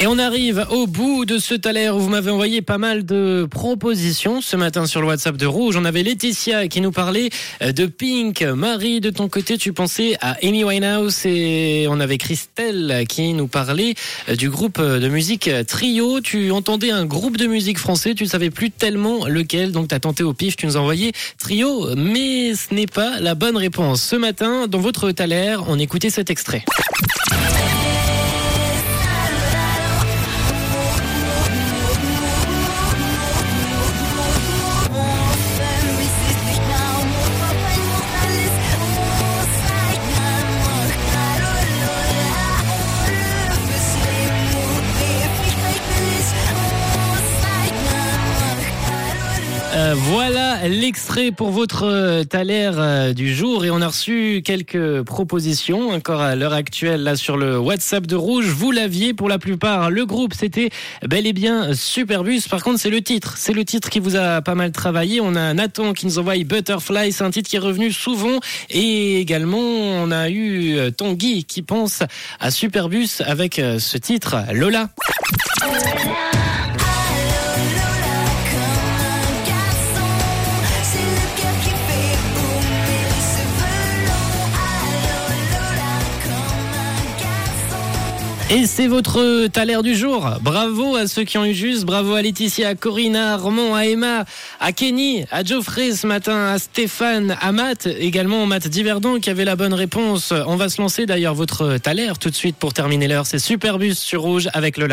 Et on arrive au bout de ce taler où vous m'avez envoyé pas mal de propositions ce matin sur le WhatsApp de Rouge. On avait Laetitia qui nous parlait euh, de Pink. Marie, de ton côté, tu pensais à Amy Winehouse et on avait Christelle qui nous parlait euh, du groupe de musique Trio. Tu entendais un groupe de musique français, tu savais plus tellement lequel, donc tu as tenté au pif, tu nous as envoyé Trio, mais ce n'est pas la bonne réponse. Ce matin, dans votre taler, on écoutait cet extrait. Voilà l'extrait pour votre euh, taler euh, du jour et on a reçu quelques propositions encore à l'heure actuelle là sur le WhatsApp de Rouge. Vous l'aviez pour la plupart. Le groupe c'était bel et bien Superbus. Par contre c'est le titre, c'est le titre qui vous a pas mal travaillé. On a Nathan qui nous envoie Butterfly, c'est un titre qui est revenu souvent et également on a eu Tanguy qui pense à Superbus avec ce titre Lola. Et c'est votre taler du jour. Bravo à ceux qui ont eu juste. Bravo à Laetitia, à Corinna, à Armand, à Emma, à Kenny, à Geoffrey ce matin, à Stéphane, à Matt, également Matt Diverdon qui avait la bonne réponse. On va se lancer d'ailleurs votre taler tout de suite pour terminer l'heure. C'est Superbus sur Rouge avec Lola.